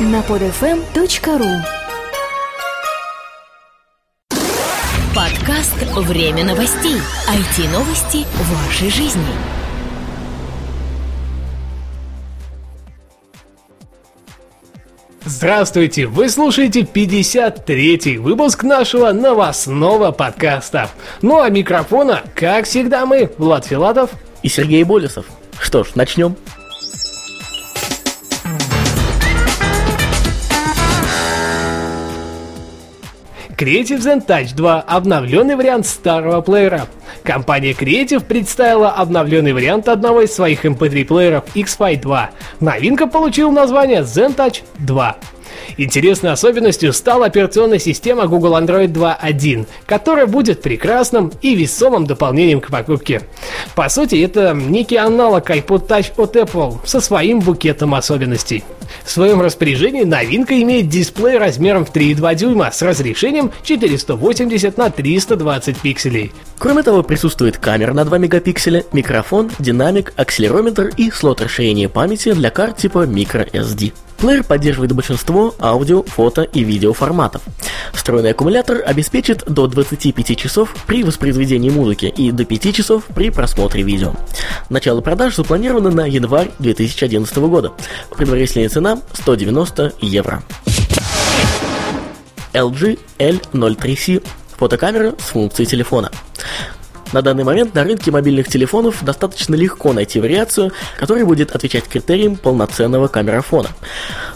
на podfm.ru Подкаст «Время новостей». IT-новости вашей жизни. Здравствуйте! Вы слушаете 53-й выпуск нашего новостного подкаста. Ну а микрофона, как всегда, мы, Влад Филатов и Сергей Болесов. Что ж, начнем. Creative Zen Touch 2 – обновленный вариант старого плеера. Компания Creative представила обновленный вариант одного из своих MP3-плееров X-Fi 2. Новинка получила название Zen Touch 2. Интересной особенностью стала операционная система Google Android 2.1, которая будет прекрасным и весомым дополнением к покупке. По сути, это некий аналог iPod Touch от Apple со своим букетом особенностей. В своем распоряжении новинка имеет дисплей размером в 3,2 дюйма с разрешением 480 на 320 пикселей. Кроме того, присутствует камера на 2 мегапикселя, микрофон, динамик, акселерометр и слот расширения памяти для карт типа microSD. Плеер поддерживает большинство аудио, фото и видео форматов. Встроенный аккумулятор обеспечит до 25 часов при воспроизведении музыки и до 5 часов при просмотре видео. Начало продаж запланировано на январь 2011 года. Предварительная цена 190 евро. LG L03C фотокамера с функцией телефона. На данный момент на рынке мобильных телефонов достаточно легко найти вариацию, которая будет отвечать критериям полноценного камерафона.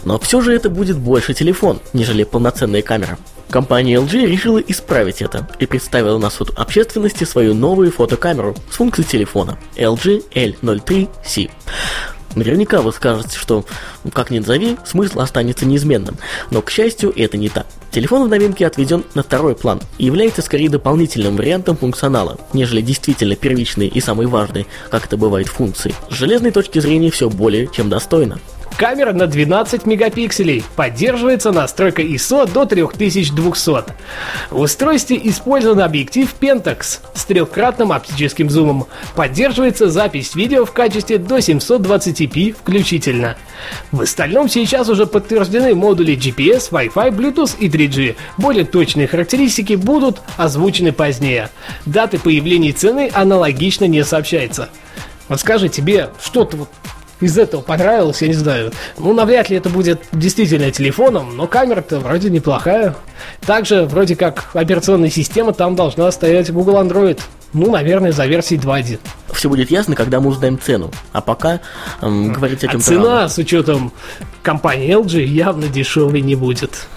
Но все же это будет больше телефон, нежели полноценная камера. Компания LG решила исправить это и представила на суд общественности свою новую фотокамеру с функцией телефона LG L03C. Наверняка вы скажете, что ну, как ни назови, смысл останется неизменным. Но, к счастью, это не так. Телефон в новинке отведен на второй план и является скорее дополнительным вариантом функционала, нежели действительно первичный и самый важный, как это бывает функции. С железной точки зрения все более чем достойно. Камера на 12 мегапикселей. Поддерживается настройка ISO до 3200. В устройстве использован объектив Pentax с трехкратным оптическим зумом. Поддерживается запись видео в качестве до 720p включительно. В остальном сейчас уже подтверждены модули GPS, Wi-Fi, Bluetooth и 3G. Более точные характеристики будут озвучены позднее. Даты появления цены аналогично не сообщается. Вот скажи, тебе что-то вот из этого понравилось, я не знаю. Ну, навряд ли это будет действительно телефоном, но камера-то вроде неплохая. Также, вроде как, операционная система там должна стоять Google Android. Ну, наверное, за версией 2.1. Все будет ясно, когда мы узнаем цену. А пока эм, говорить о чем-то а цена, рано. с учетом компании LG, явно дешевой не будет.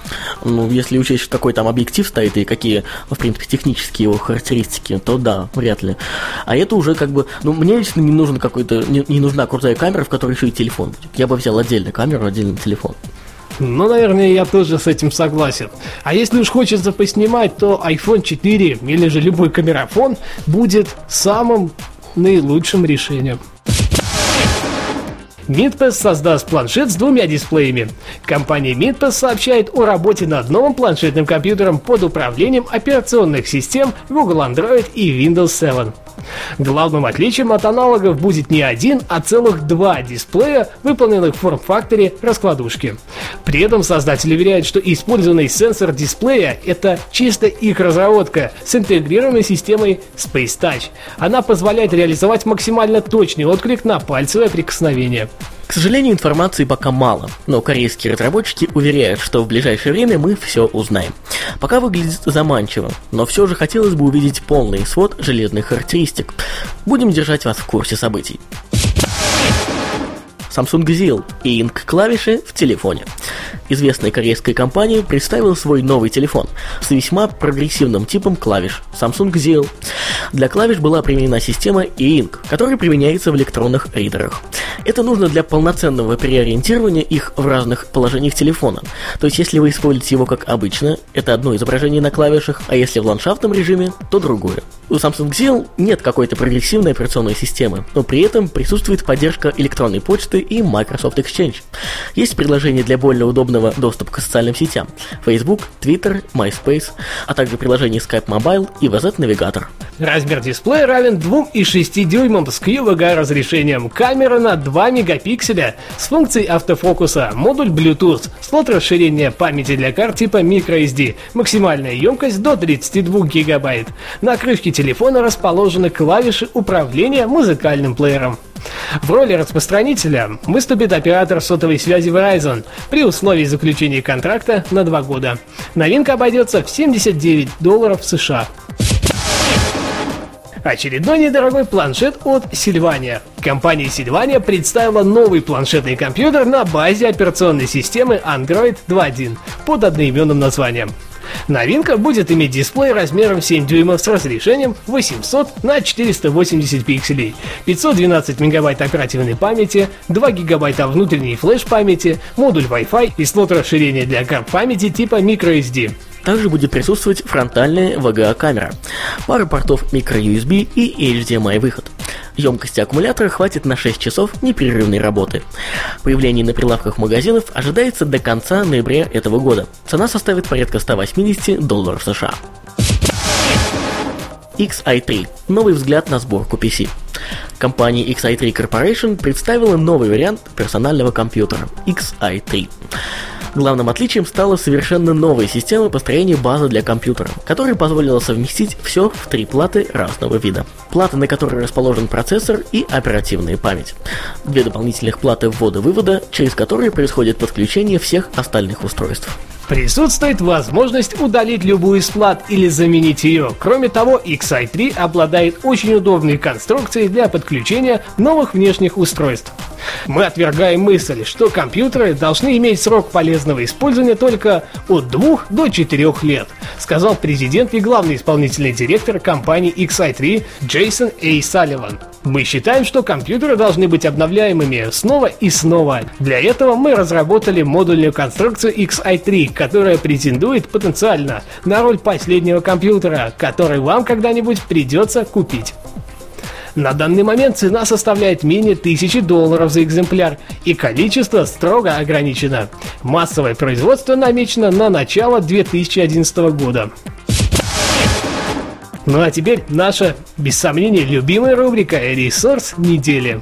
Ну, если учесть, какой там объектив стоит и какие, в принципе, технические его характеристики, то да, вряд ли. А это уже как бы... Ну, мне лично не нужен какой-то... Не, не нужна крутая камера, в которой еще и телефон будет. Я бы взял отдельно камеру, отдельный телефон. Ну, наверное, я тоже с этим согласен. А если уж хочется поснимать, то iPhone 4 или же любой камерафон будет самым наилучшим решением. Midpass создаст планшет с двумя дисплеями. Компания Midpass сообщает о работе над новым планшетным компьютером под управлением операционных систем Google Android и Windows 7. Главным отличием от аналогов будет не один, а целых два дисплея, выполненных в форм-факторе раскладушки. При этом создатели уверяют, что использованный сенсор дисплея – это чисто их разработка с интегрированной системой Space Touch. Она позволяет реализовать максимально точный отклик на пальцевое прикосновение. К сожалению, информации пока мало, но корейские разработчики уверяют, что в ближайшее время мы все узнаем. Пока выглядит заманчиво, но все же хотелось бы увидеть полный свод железных характеристик. Будем держать вас в курсе событий. Samsung ZIL и Ink клавиши в телефоне известная корейская компания представила свой новый телефон с весьма прогрессивным типом клавиш Samsung ZIL. Для клавиш была применена система e-ink, которая применяется в электронных ридерах. Это нужно для полноценного переориентирования их в разных положениях телефона. То есть, если вы используете его как обычно, это одно изображение на клавишах, а если в ландшафтном режиме, то другое. У Samsung ZIL нет какой-то прогрессивной операционной системы, но при этом присутствует поддержка электронной почты и Microsoft Exchange. Есть предложение для более удобного бесперебойного доступа к социальным сетям Facebook, Twitter, MySpace, а также приложение Skype Mobile и VZ-навигатор. Размер дисплея равен 2,6 дюймам с QVGA разрешением, камера на 2 мегапикселя с функцией автофокуса, модуль Bluetooth, слот расширения памяти для карт типа microSD, максимальная емкость до 32 гигабайт. На крышке телефона расположены клавиши управления музыкальным плеером. В роли распространителя выступит оператор сотовой связи Verizon при условии заключения контракта на два года. Новинка обойдется в 79 долларов США. Очередной недорогой планшет от Сильвания. Компания Сильвания представила новый планшетный компьютер на базе операционной системы Android 2.1 под одноименным названием. Новинка будет иметь дисплей размером 7 дюймов с разрешением 800 на 480 пикселей, 512 мегабайт оперативной памяти, 2 гигабайта внутренней флеш-памяти, модуль Wi-Fi и слот расширения для карт памяти типа microSD. Также будет присутствовать фронтальная VGA-камера, пара портов microUSB и HDMI выход. Емкости аккумулятора хватит на 6 часов непрерывной работы. Появление на прилавках магазинов ожидается до конца ноября этого года. Цена составит порядка 180 долларов США. XI3 – новый взгляд на сборку PC. Компания XI3 Corporation представила новый вариант персонального компьютера XI3. Главным отличием стала совершенно новая система построения базы для компьютера, которая позволила совместить все в три платы разного вида. Плата, на которой расположен процессор и оперативная память. Две дополнительных платы ввода-вывода, через которые происходит подключение всех остальных устройств. Присутствует возможность удалить любую из плат или заменить ее. Кроме того, XI3 обладает очень удобной конструкцией для подключения новых внешних устройств. Мы отвергаем мысль, что компьютеры должны иметь срок полезного использования только от 2 до 4 лет, сказал президент и главный исполнительный директор компании XI3 Джейсон Эй Салливан. Мы считаем, что компьютеры должны быть обновляемыми снова и снова. Для этого мы разработали модульную конструкцию XI3, которая претендует потенциально на роль последнего компьютера, который вам когда-нибудь придется купить. На данный момент цена составляет менее 1000 долларов за экземпляр, и количество строго ограничено. Массовое производство намечено на начало 2011 года. Ну а теперь наша, без сомнения, любимая рубрика «Ресурс недели».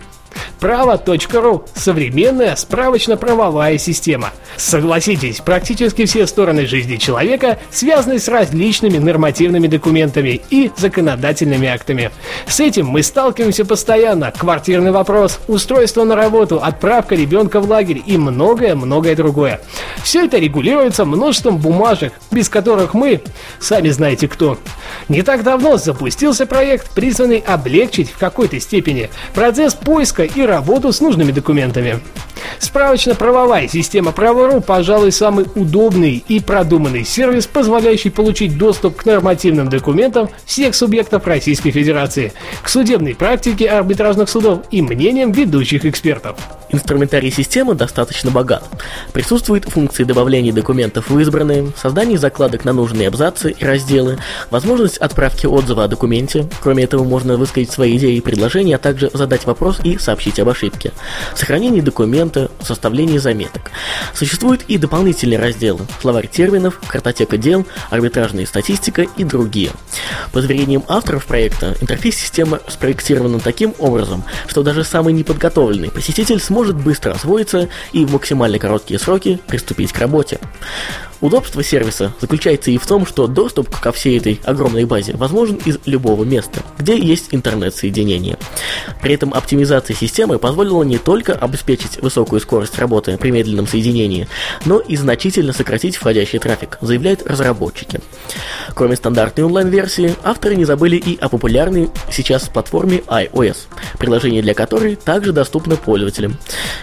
Право.ру – современная справочно-правовая система. Согласитесь, практически все стороны жизни человека связаны с различными нормативными документами и законодательными актами. С этим мы сталкиваемся постоянно. Квартирный вопрос, устройство на работу, отправка ребенка в лагерь и многое-многое другое. Все это регулируется множеством бумажек, без которых мы, сами знаете кто. Не так давно запустился проект, призванный облегчить в какой-то степени процесс поиска и работу с нужными документами. Справочно-правовая система Право.ру, пожалуй, самый удобный и продуманный сервис, позволяющий получить доступ к нормативным документам всех субъектов Российской Федерации, к судебной практике арбитражных судов и мнениям ведущих экспертов. Инструментарий системы достаточно богат. Присутствуют функции добавления документов в избранные, создание закладок на нужные абзацы и разделы, возможность отправки отзыва о документе. Кроме этого, можно высказать свои идеи и предложения, а также задать вопрос и сообщить об ошибке. Сохранение документа, составление заметок. Существуют и дополнительные разделы – словарь терминов, картотека дел, арбитражная статистика и другие. По заверениям авторов проекта, интерфейс системы спроектирован таким образом, что даже самый неподготовленный посетитель сможет может быстро освоиться и в максимально короткие сроки приступить к работе. Удобство сервиса заключается и в том, что доступ ко всей этой огромной базе возможен из любого места, где есть интернет-соединение. При этом оптимизация системы позволила не только обеспечить высокую скорость работы при медленном соединении, но и значительно сократить входящий трафик, заявляют разработчики. Кроме стандартной онлайн-версии, авторы не забыли и о популярной сейчас платформе iOS, приложение для которой также доступно пользователям.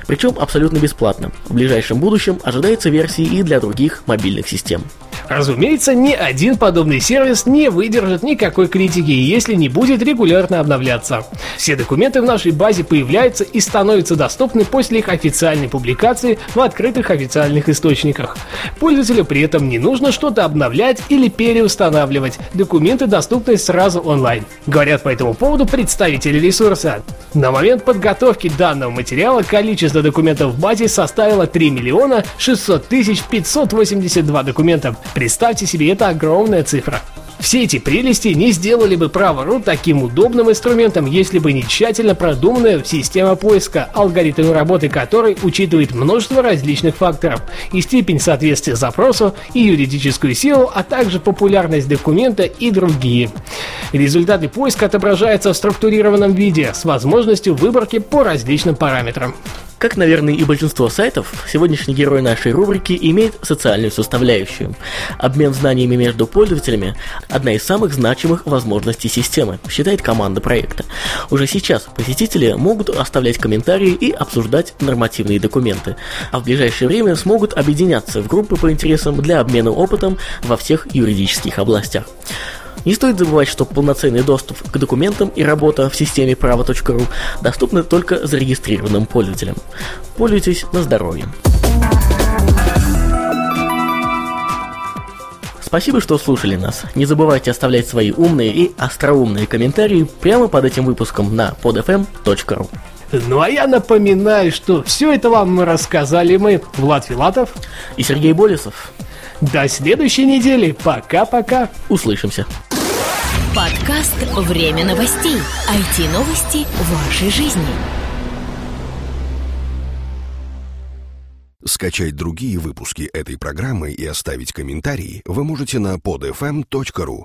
Причем абсолютно бесплатно. В ближайшем будущем ожидается версии и для других мобильных систем. Разумеется, ни один подобный сервис не выдержит никакой критики, если не будет регулярно обновляться. Все документы в нашей базе появляются и становятся доступны после их официальной публикации в открытых официальных источниках. Пользователю при этом не нужно что-то обновлять или переустанавливать. Документы доступны сразу онлайн. Говорят по этому поводу представители ресурса. На момент подготовки данного материала количество документов в базе составило 3 миллиона 600 тысяч 582 документа. Представьте себе, это огромная цифра. Все эти прелести не сделали бы право.ру таким удобным инструментом, если бы не тщательно продуманная система поиска, алгоритм работы которой учитывает множество различных факторов и степень соответствия запросу, и юридическую силу, а также популярность документа и другие. Результаты поиска отображаются в структурированном виде с возможностью выборки по различным параметрам. Как, наверное, и большинство сайтов, сегодняшний герой нашей рубрики имеет социальную составляющую. Обмен знаниями между пользователями – одна из самых значимых возможностей системы, считает команда проекта. Уже сейчас посетители могут оставлять комментарии и обсуждать нормативные документы, а в ближайшее время смогут объединяться в группы по интересам для обмена опытом во всех юридических областях. Не стоит забывать, что полноценный доступ к документам и работа в системе право.ру доступны только зарегистрированным пользователям. Пользуйтесь на здоровье. Спасибо, что слушали нас. Не забывайте оставлять свои умные и остроумные комментарии прямо под этим выпуском на podfm.ru. Ну а я напоминаю, что все это вам рассказали мы, Влад Филатов и Сергей Болесов. До следующей недели. Пока-пока. Услышимся. Подкаст «Время новостей». IT-новости вашей жизни. Скачать другие выпуски этой программы и оставить комментарии вы можете на podfm.ru.